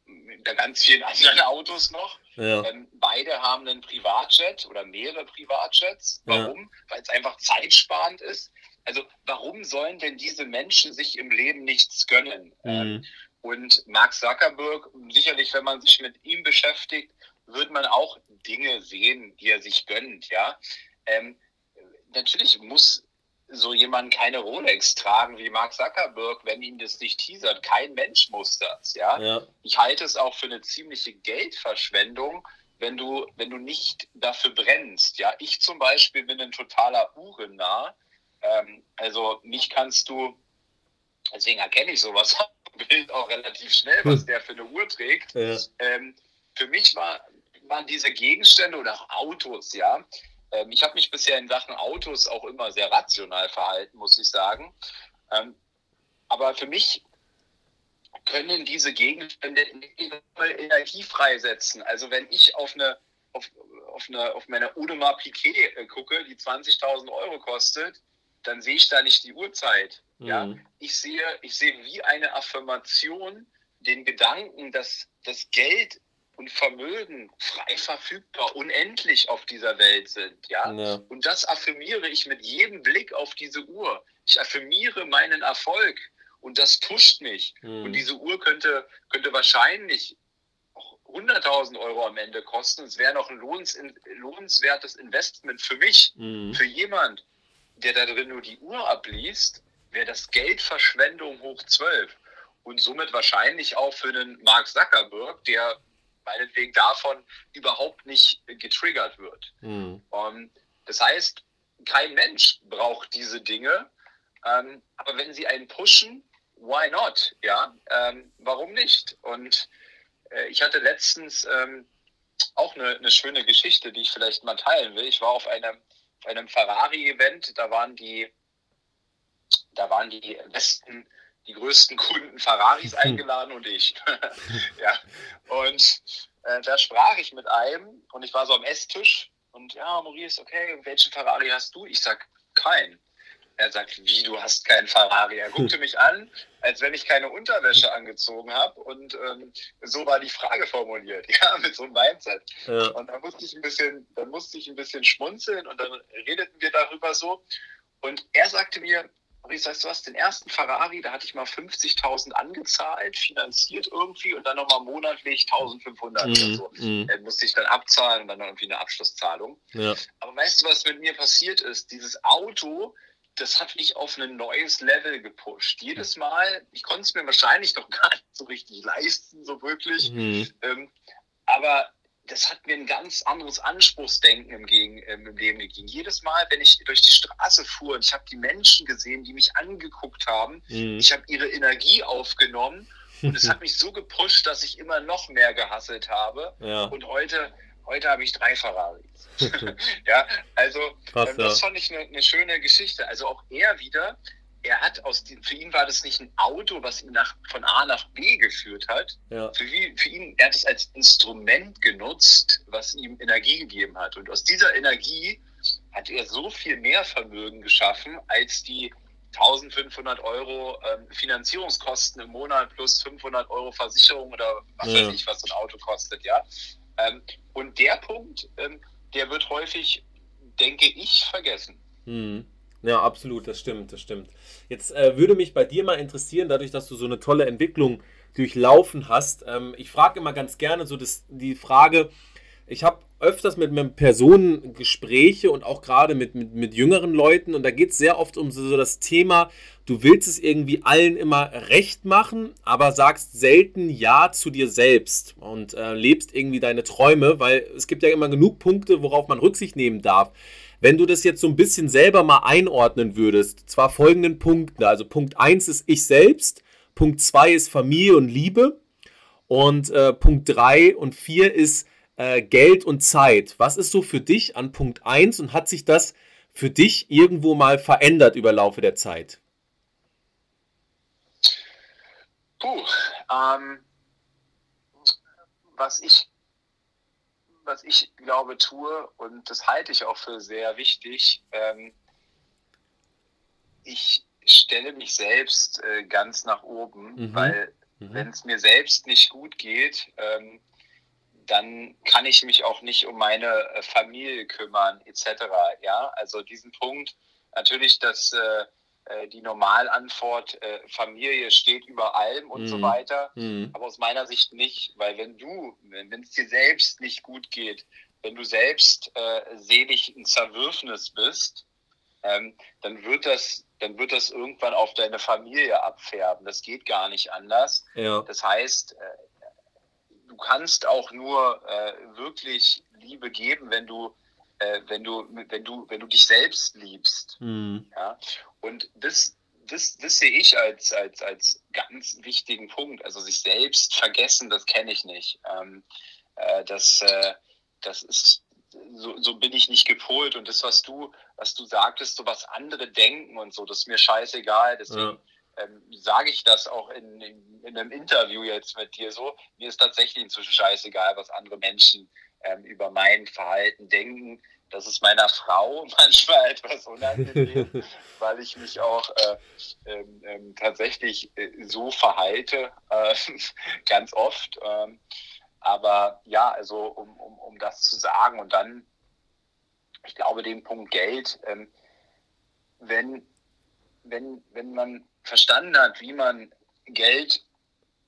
da ganz vielen anderen Autos noch. Ja. Ähm, beide haben einen Privatjet oder mehrere Privatjets. Warum? Ja. Weil es einfach zeitsparend ist. Also warum sollen denn diese Menschen sich im Leben nichts gönnen? Mhm. Ähm, und Mark Zuckerberg, sicherlich, wenn man sich mit ihm beschäftigt, wird man auch Dinge sehen, die er sich gönnt, ja. Ähm, natürlich muss so jemand keine Rolex tragen wie Mark Zuckerberg, wenn ihn das nicht teasert. Kein Mensch muss das, ja. ja. Ich halte es auch für eine ziemliche Geldverschwendung, wenn du, wenn du nicht dafür brennst, ja. Ich zum Beispiel bin ein totaler Uhrennah. Ähm, also mich kannst du, deswegen erkenne ich sowas Bild auch relativ schnell, was hm. der für eine Uhr trägt. Ja. Ähm, für mich war, waren diese Gegenstände oder auch Autos, ja. Ähm, ich habe mich bisher in Sachen Autos auch immer sehr rational verhalten, muss ich sagen. Ähm, aber für mich können diese Gegenstände Energie freisetzen. Also wenn ich auf eine auf, auf, eine, auf meine Audemars Piquet gucke, die 20.000 Euro kostet, dann sehe ich da nicht die Uhrzeit. Mhm. Ja? Ich, sehe, ich sehe wie eine Affirmation den Gedanken, dass das Geld und Vermögen frei verfügbar, unendlich auf dieser Welt sind. Ja? ja? Und das affirmiere ich mit jedem Blick auf diese Uhr. Ich affirmiere meinen Erfolg und das pusht mich. Mhm. Und diese Uhr könnte, könnte wahrscheinlich 100.000 Euro am Ende kosten. Es wäre noch ein lohnenswertes Investment für mich, mhm. für jemand, der da drin nur die Uhr abliest, wäre das Geldverschwendung hoch 12. Und somit wahrscheinlich auch für einen Mark Zuckerberg, der meinetwegen davon überhaupt nicht getriggert wird. Mhm. Um, ähm, das heißt, kein Mensch braucht diese Dinge. Ähm, aber wenn sie einen pushen, why not? Ja, ähm, warum nicht? Und äh, ich hatte letztens ähm, auch eine, eine, schöne Geschichte, die ich vielleicht mal teilen will. Ich war auf einem einem Ferrari-Event, da waren die, da waren die besten, die größten Kunden Ferraris eingeladen und ich. ja. Und äh, da sprach ich mit einem und ich war so am Esstisch und ja, Maurice, okay, welchen Ferrari hast du? Ich sag, keinen. Er sagt, wie, du hast keinen Ferrari? Er guckte mich an, als wenn ich keine Unterwäsche angezogen habe. Und ähm, so war die Frage formuliert, ja, mit so einem Mindset. Ja. Und da musste ich ein bisschen, dann musste ich ein bisschen schmunzeln und dann redeten wir darüber so. Und er sagte mir, Maurice, weißt du was, den ersten Ferrari, da hatte ich mal 50.000 angezahlt, finanziert irgendwie und dann nochmal monatlich 1.500 mhm. oder so. Mhm. Musste ich dann abzahlen und dann noch irgendwie eine Abschlusszahlung. Ja. Aber weißt du, was mit mir passiert ist? Dieses Auto, das hat mich auf ein neues Level gepusht. Jedes Mal, ich konnte es mir wahrscheinlich noch gar nicht so richtig leisten, so wirklich. Mhm. Ähm, aber das hat mir ein ganz anderes Anspruchsdenken im, Gegen, ähm, im Leben gegeben. Jedes Mal, wenn ich durch die Straße fuhr und ich habe die Menschen gesehen, die mich angeguckt haben, mhm. ich habe ihre Energie aufgenommen Und es hat mich so gepusht, dass ich immer noch mehr gehasselt habe. Ja. Und heute, heute habe ich drei Ferraris. ja, also Krass, ähm, das fand ich eine, eine schöne Geschichte. Also auch er wieder, er hat aus dem, für ihn war das nicht ein Auto, was ihn nach, von A nach B geführt hat. Ja. Für, für ihn, er hat es als Instrument genutzt, was ihm Energie gegeben hat. Und aus dieser Energie hat er so viel mehr Vermögen geschaffen, als die 1500 Euro ähm, Finanzierungskosten im Monat plus 500 Euro Versicherung oder was ja. weiß ich, was so ein Auto kostet, ja. Ähm, und der Punkt, ähm, der wird häufig, denke ich, vergessen. Mhm. Ja, absolut, das stimmt, das stimmt. Jetzt äh, würde mich bei dir mal interessieren, dadurch, dass du so eine tolle Entwicklung durchlaufen hast. Ähm, ich frage immer ganz gerne so das, die Frage, ich habe öfters mit, mit Personen Gespräche und auch gerade mit, mit, mit jüngeren Leuten und da geht es sehr oft um so, so das Thema, du willst es irgendwie allen immer recht machen, aber sagst selten Ja zu dir selbst und äh, lebst irgendwie deine Träume, weil es gibt ja immer genug Punkte, worauf man Rücksicht nehmen darf. Wenn du das jetzt so ein bisschen selber mal einordnen würdest, zwar folgenden Punkten. Also Punkt 1 ist ich selbst, Punkt 2 ist Familie und Liebe und äh, Punkt 3 und 4 ist äh, Geld und Zeit. Was ist so für dich an Punkt 1 und hat sich das für dich irgendwo mal verändert über Laufe der Zeit? Puh, ähm, was ich was ich glaube tue, und das halte ich auch für sehr wichtig, ähm, ich stelle mich selbst äh, ganz nach oben, mhm. weil mhm. wenn es mir selbst nicht gut geht, ähm, dann kann ich mich auch nicht um meine äh, Familie kümmern, etc. Ja, also diesen Punkt, natürlich, dass äh, äh, die Normalantwort, äh, Familie steht über allem und mhm. so weiter. Mhm. Aber aus meiner Sicht nicht, weil wenn du, wenn es dir selbst nicht gut geht, wenn du selbst äh, selig ein Zerwürfnis bist, ähm, dann wird das, dann wird das irgendwann auf deine Familie abfärben. Das geht gar nicht anders. Ja. Das heißt, äh, du kannst auch nur äh, wirklich Liebe geben, wenn du wenn du, wenn du, wenn du dich selbst liebst. Mhm. Ja? Und das, das, das sehe ich als, als, als ganz wichtigen Punkt. Also sich selbst vergessen, das kenne ich nicht. Ähm, äh, das, äh, das ist, so, so bin ich nicht gepolt. Und das, was du, was du sagtest, so was andere denken und so, das ist mir scheißegal. Deswegen ja. ähm, sage ich das auch in, in, in, einem Interview jetzt mit dir so. Mir ist tatsächlich inzwischen scheißegal, was andere Menschen ähm, über mein Verhalten denken. Das ist meiner Frau manchmal etwas unangenehm, weil ich mich auch äh, ähm, ähm, tatsächlich äh, so verhalte, äh, ganz oft. Ähm, aber ja, also um, um, um das zu sagen und dann, ich glaube, den Punkt Geld, ähm, wenn, wenn, wenn man verstanden hat, wie man Geld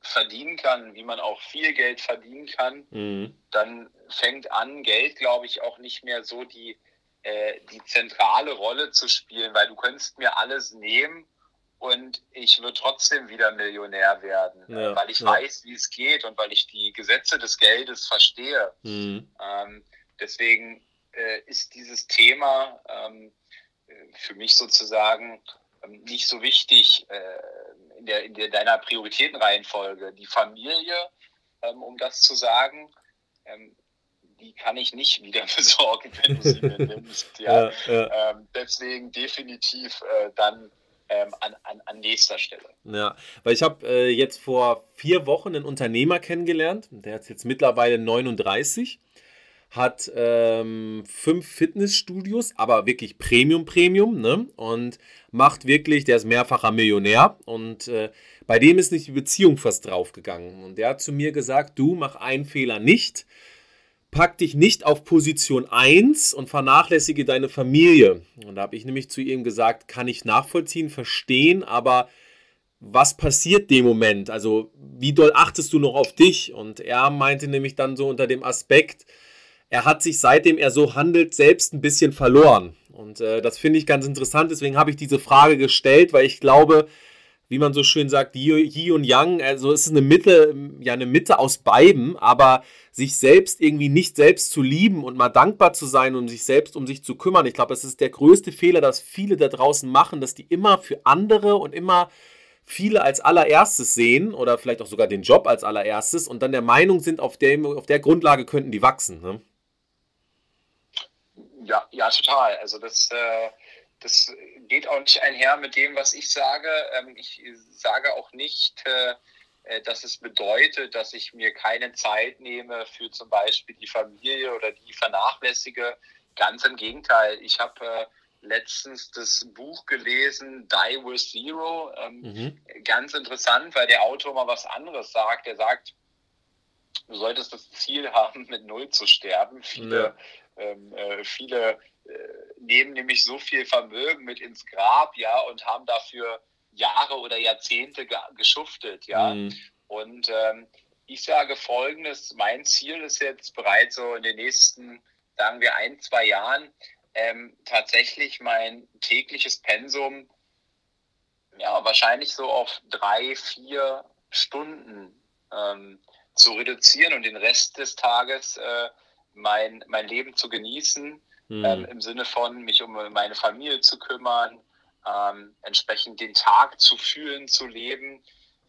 verdienen kann, wie man auch viel Geld verdienen kann, mhm. dann fängt an, Geld, glaube ich, auch nicht mehr so die, äh, die zentrale Rolle zu spielen, weil du könntest mir alles nehmen und ich würde trotzdem wieder Millionär werden, ja, weil ich ja. weiß, wie es geht und weil ich die Gesetze des Geldes verstehe. Mhm. Ähm, deswegen äh, ist dieses Thema ähm, für mich sozusagen ähm, nicht so wichtig. In, der, in der, deiner Prioritätenreihenfolge. Die Familie, ähm, um das zu sagen, ähm, die kann ich nicht wieder besorgen, wenn du sie mir nimmst. Ja. ja, ja. Ähm, deswegen definitiv äh, dann ähm, an, an, an, nächster Stelle. Ja, weil ich habe äh, jetzt vor vier Wochen einen Unternehmer kennengelernt, der hat jetzt mittlerweile 39 hat ähm, fünf Fitnessstudios, aber wirklich Premium, Premium, ne? Und macht wirklich, der ist mehrfacher Millionär und äh, bei dem ist nicht die Beziehung fast draufgegangen. Und der hat zu mir gesagt, du mach einen Fehler nicht, pack dich nicht auf Position 1 und vernachlässige deine Familie. Und da habe ich nämlich zu ihm gesagt, kann ich nachvollziehen, verstehen, aber was passiert dem Moment? Also wie doll achtest du noch auf dich? Und er meinte nämlich dann so unter dem Aspekt, er hat sich seitdem er so handelt selbst ein bisschen verloren. Und äh, das finde ich ganz interessant. Deswegen habe ich diese Frage gestellt, weil ich glaube, wie man so schön sagt, Yi und Yang, also es ist eine Mitte, ja eine Mitte aus beiden, aber sich selbst irgendwie nicht selbst zu lieben und mal dankbar zu sein und sich selbst um sich zu kümmern. Ich glaube, das ist der größte Fehler, dass viele da draußen machen, dass die immer für andere und immer viele als allererstes sehen oder vielleicht auch sogar den Job als allererstes und dann der Meinung sind, auf der, auf der Grundlage könnten die wachsen. Ne? Ja, ja, total. Also das, äh, das geht auch nicht einher mit dem, was ich sage. Ähm, ich sage auch nicht, äh, dass es bedeutet, dass ich mir keine Zeit nehme für zum Beispiel die Familie oder die vernachlässige. Ganz im Gegenteil. Ich habe äh, letztens das Buch gelesen, Die with Zero. Ähm, mhm. Ganz interessant, weil der Autor mal was anderes sagt. Er sagt, du solltest das Ziel haben, mit Null zu sterben. Viele, viele äh, nehmen nämlich so viel Vermögen mit ins Grab, ja, und haben dafür Jahre oder Jahrzehnte ge geschuftet, ja. Mhm. Und ähm, ich sage folgendes, mein Ziel ist jetzt bereits so in den nächsten, sagen wir, ein, zwei Jahren, ähm, tatsächlich mein tägliches Pensum ja, wahrscheinlich so auf drei, vier Stunden ähm, zu reduzieren und den Rest des Tages äh, mein, mein Leben zu genießen, mhm. ähm, im Sinne von mich um meine Familie zu kümmern, ähm, entsprechend den Tag zu fühlen, zu leben.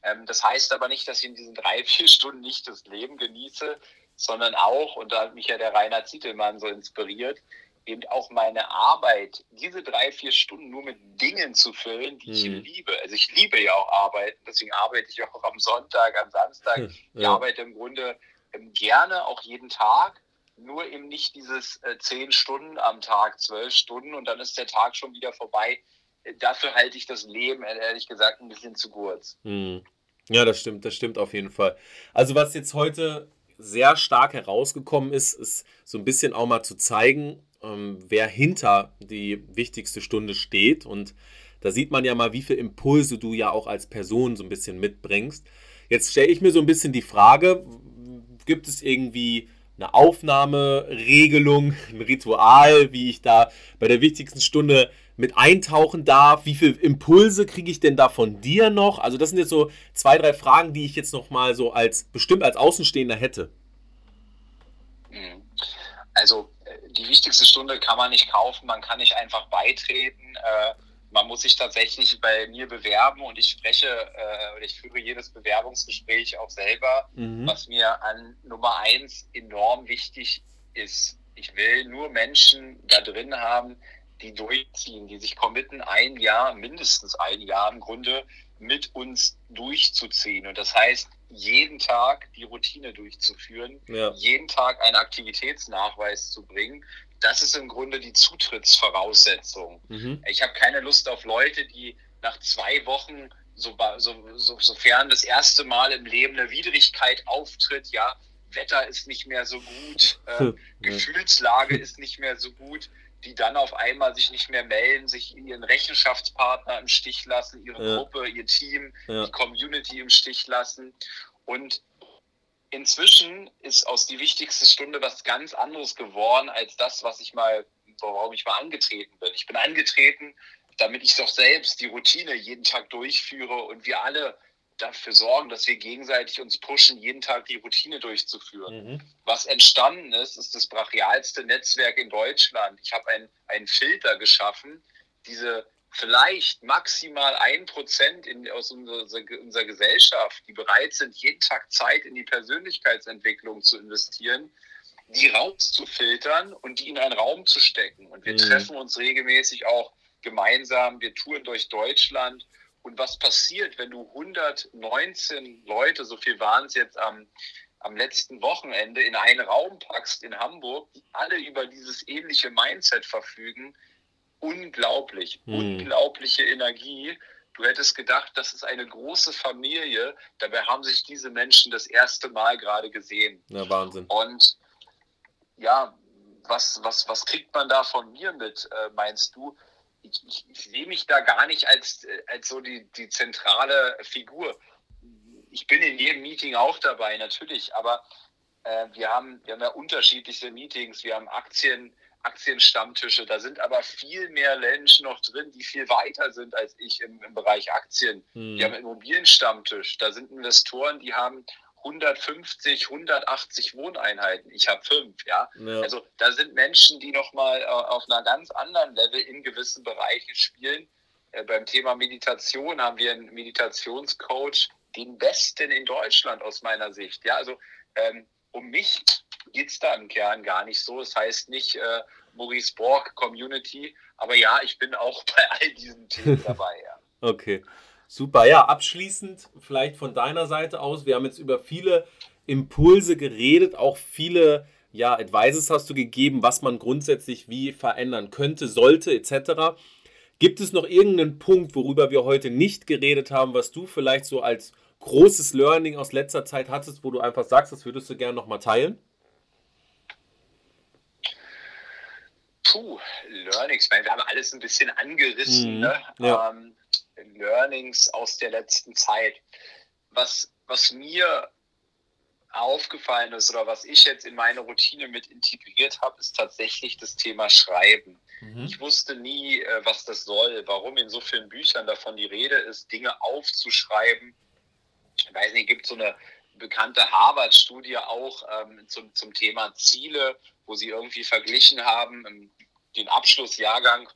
Ähm, das heißt aber nicht, dass ich in diesen drei, vier Stunden nicht das Leben genieße, sondern auch, und da hat mich ja der Rainer Zietelmann so inspiriert, eben auch meine Arbeit, diese drei, vier Stunden nur mit Dingen zu füllen, die hm. ich liebe. Also ich liebe ja auch Arbeiten, deswegen arbeite ich auch am Sonntag, am Samstag. Hm, ja. Ich arbeite im Grunde ähm, gerne, auch jeden Tag, nur eben nicht dieses äh, zehn Stunden am Tag, zwölf Stunden und dann ist der Tag schon wieder vorbei. Äh, dafür halte ich das Leben, ehrlich gesagt, ein bisschen zu kurz. Hm. Ja, das stimmt, das stimmt auf jeden Fall. Also was jetzt heute sehr stark herausgekommen ist, ist so ein bisschen auch mal zu zeigen, ähm, wer hinter die wichtigste Stunde steht. Und da sieht man ja mal, wie viele Impulse du ja auch als Person so ein bisschen mitbringst. Jetzt stelle ich mir so ein bisschen die Frage, gibt es irgendwie eine Aufnahmeregelung, ein Ritual, wie ich da bei der wichtigsten Stunde mit eintauchen darf? Wie viele Impulse kriege ich denn da von dir noch? Also das sind jetzt so zwei, drei Fragen, die ich jetzt noch mal so als bestimmt als Außenstehender hätte. Mhm. Also die wichtigste Stunde kann man nicht kaufen, man kann nicht einfach beitreten. Äh, man muss sich tatsächlich bei mir bewerben und ich spreche äh, oder ich führe jedes Bewerbungsgespräch auch selber, mhm. was mir an Nummer eins enorm wichtig ist. Ich will nur Menschen da drin haben, die durchziehen, die sich committen, ein Jahr, mindestens ein Jahr im Grunde mit uns durchzuziehen. Und das heißt, jeden Tag die Routine durchzuführen, ja. jeden Tag einen Aktivitätsnachweis zu bringen. Das ist im Grunde die Zutrittsvoraussetzung. Mhm. Ich habe keine Lust auf Leute, die nach zwei Wochen, so, so, so, sofern das erste Mal im Leben eine Widrigkeit auftritt, ja, Wetter ist nicht mehr so gut, äh, Gefühlslage ist nicht mehr so gut, die dann auf einmal sich nicht mehr melden, sich ihren Rechenschaftspartner im Stich lassen, ihre ja. Gruppe, ihr Team, ja. die Community im Stich lassen. Und inzwischen ist aus die wichtigste Stunde was ganz anderes geworden als das, was ich mal, warum ich mal angetreten bin. Ich bin angetreten, damit ich doch selbst die Routine jeden Tag durchführe und wir alle dafür sorgen, dass wir gegenseitig uns pushen, jeden Tag die Routine durchzuführen. Mhm. Was entstanden ist, ist das brachialste Netzwerk in Deutschland. Ich habe ein, einen Filter geschaffen, diese vielleicht maximal ein Prozent aus unserer, unserer Gesellschaft, die bereit sind, jeden Tag Zeit in die Persönlichkeitsentwicklung zu investieren, die rauszufiltern und die in einen Raum zu stecken. Und wir mhm. treffen uns regelmäßig auch gemeinsam, wir touren durch Deutschland und was passiert, wenn du 119 Leute, so viel waren es jetzt am, am letzten Wochenende, in einen Raum packst in Hamburg, die alle über dieses ähnliche Mindset verfügen? Unglaublich, hm. unglaubliche Energie. Du hättest gedacht, das ist eine große Familie. Dabei haben sich diese Menschen das erste Mal gerade gesehen. Ja, Wahnsinn. Und ja, was, was, was kriegt man da von mir mit, äh, meinst du? ich, ich, ich sehe mich da gar nicht als, äh, als so die, die zentrale Figur. Ich bin in jedem Meeting auch dabei, natürlich, aber äh, wir, haben, wir haben ja unterschiedliche Meetings, wir haben Aktien, Aktienstammtische, da sind aber viel mehr Menschen noch drin, die viel weiter sind als ich im, im Bereich Aktien. Hm. Wir haben Immobilienstammtisch, da sind Investoren, die haben 150, 180 Wohneinheiten. Ich habe fünf, ja? ja? Also da sind Menschen, die nochmal äh, auf einer ganz anderen Level in gewissen Bereichen spielen. äh, beim Thema Meditation haben wir einen Meditationscoach, den besten in Deutschland aus meiner Sicht. Ja, also ähm, um mich geht es da im Kern gar nicht so. Das heißt nicht äh, Maurice Borg Community, aber ja, ich bin auch bei all diesen Themen dabei. Ja. Okay, super. Ja, abschließend vielleicht von deiner Seite aus. Wir haben jetzt über viele Impulse geredet, auch viele ja, Advices hast du gegeben, was man grundsätzlich wie verändern könnte, sollte, etc. Gibt es noch irgendeinen Punkt, worüber wir heute nicht geredet haben, was du vielleicht so als großes Learning aus letzter Zeit hattest, wo du einfach sagst, das würdest du gerne nochmal teilen? Puh, Learnings, wir haben alles ein bisschen angerissen, mhm, ne? ja. ähm, Learnings aus der letzten Zeit. Was, was mir aufgefallen ist oder was ich jetzt in meine Routine mit integriert habe, ist tatsächlich das Thema Schreiben. Mhm. Ich wusste nie, äh, was das soll, warum in so vielen Büchern davon die Rede ist, Dinge aufzuschreiben. Ich weiß nicht, gibt so eine bekannte Harvard-Studie auch ähm, zum, zum Thema Ziele, wo sie irgendwie verglichen haben, den Abschlussjahrgang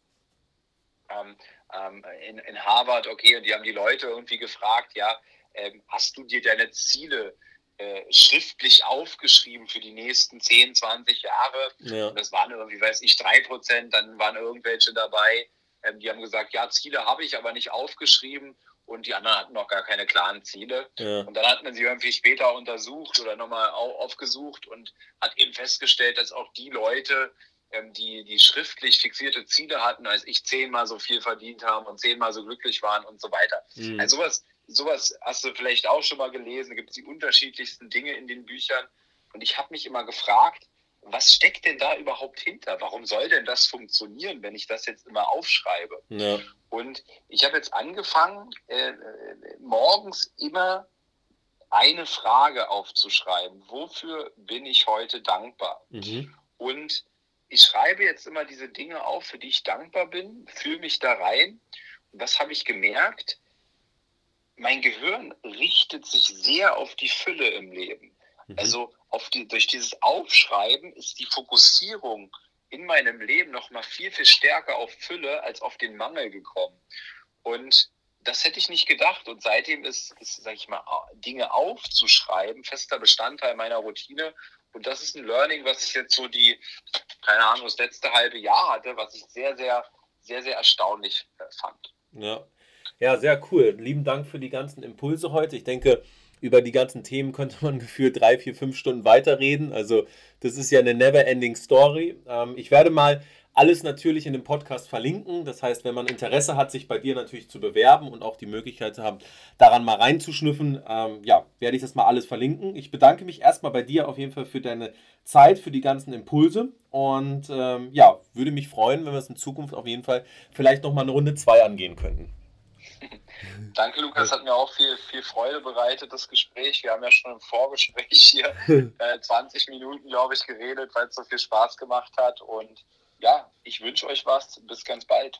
ähm, ähm, in, in Harvard, okay, und die haben die Leute irgendwie gefragt, ja, ähm, hast du dir deine Ziele äh, schriftlich aufgeschrieben für die nächsten 10, 20 Jahre. Ja. Das waren irgendwie, weiß ich, drei Prozent, dann waren irgendwelche dabei, ähm, die haben gesagt, ja, Ziele habe ich, aber nicht aufgeschrieben. Und die anderen hatten noch gar keine klaren Ziele. Ja. Und dann hat man sie irgendwie später untersucht oder nochmal aufgesucht und hat eben festgestellt, dass auch die Leute, ähm, die, die schriftlich fixierte Ziele hatten, als ich zehnmal so viel verdient haben und zehnmal so glücklich waren und so weiter. Mhm. Also sowas sowas hast du vielleicht auch schon mal gelesen. Da gibt es die unterschiedlichsten Dinge in den Büchern. Und ich habe mich immer gefragt, was steckt denn da überhaupt hinter? Warum soll denn das funktionieren, wenn ich das jetzt immer aufschreibe? Ja. Und ich habe jetzt angefangen, äh, morgens immer eine Frage aufzuschreiben. Wofür bin ich heute dankbar? Mhm. Und ich schreibe jetzt immer diese Dinge auf, für die ich dankbar bin, fühle mich da rein. Und das habe ich gemerkt, mein Gehirn richtet sich sehr auf die Fülle im Leben. Mhm. Also die, durch dieses Aufschreiben ist die Fokussierung in meinem Leben noch mal viel, viel stärker auf Fülle als auf den Mangel gekommen. Und das hätte ich nicht gedacht. Und seitdem ist, ist sag ich mal, Dinge aufzuschreiben, fester Bestandteil meiner Routine. Und das ist ein Learning, was ich jetzt so die, keine Ahnung, das letzte halbe Jahr hatte, was ich sehr, sehr, sehr, sehr erstaunlich äh, fand. Ja, ja, sehr cool. Lieben Dank für die ganzen Impulse heute. Ich denke, über die ganzen Themen könnte man gefühlt drei, vier, fünf Stunden weiterreden. Also das ist ja eine never-ending Story. Ähm, ich werde mal alles natürlich in dem Podcast verlinken. Das heißt, wenn man Interesse hat, sich bei dir natürlich zu bewerben und auch die Möglichkeit zu haben, daran mal reinzuschnüffen, ähm, ja, werde ich das mal alles verlinken. Ich bedanke mich erstmal bei dir auf jeden Fall für deine Zeit, für die ganzen Impulse und ähm, ja, würde mich freuen, wenn wir es in Zukunft auf jeden Fall vielleicht nochmal eine Runde zwei angehen könnten. Danke, Lukas. Hat mir auch viel, viel Freude bereitet, das Gespräch. Wir haben ja schon im Vorgespräch hier äh, 20 Minuten, glaube ich, geredet, weil es so viel Spaß gemacht hat. Und ja, ich wünsche euch was. Bis ganz bald.